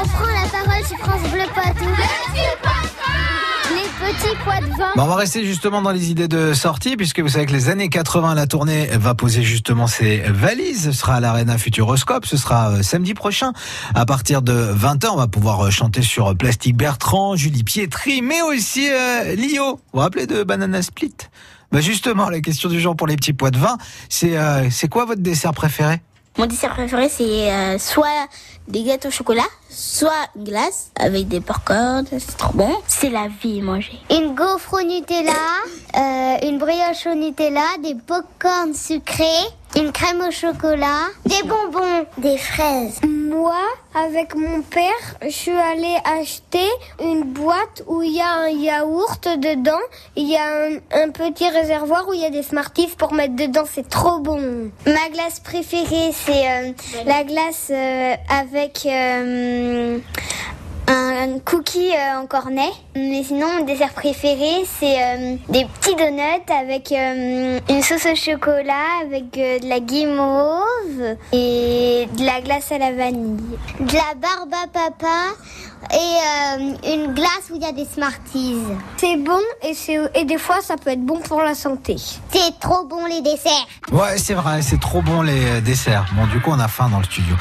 On prend la parole sur France Bleu Poitou. Les petits pois de vin. Bon, on va rester justement dans les idées de sortie, puisque vous savez que les années 80, la tournée va poser justement ses valises. Ce sera à l'Arena Futuroscope. Ce sera euh, samedi prochain. À partir de 20h, on va pouvoir euh, chanter sur Plastique Bertrand, Julie Pietri, mais aussi euh, Lio. Vous vous rappelez de Banana Split? Bah Justement, la question du jour pour les petits pois de vin, c'est euh, c'est quoi votre dessert préféré? Mon dessert préféré, c'est euh, soit des gâteaux au chocolat, soit glace avec des popcorn. C'est trop bon. C'est la vie, manger. Une gaufre au Nutella, euh, une brioche au Nutella, des popcorn sucrés, une crème au chocolat, des bonbons, des fraises. Moi, avec mon père, je suis allée acheter une boîte où il y a un yaourt dedans. Il y a un, un petit réservoir où il y a des Smarties pour mettre dedans. C'est trop bon. Ma glace préférée, c'est euh, la glace euh, avec euh, un cookie euh, en cornet. Mais sinon, mon dessert préféré, c'est euh, des petits donuts avec euh, une sauce au chocolat, avec euh, de la guimauve et de la glace à la vanille. De la barbe à papa et euh, une glace où il y a des Smarties. C'est bon et, c'est- et des fois, ça peut être bon pour la santé. C'est trop bon les desserts. Ouais, c'est vrai, c'est trop bon les desserts. Bon, du coup, on a faim dans le studio.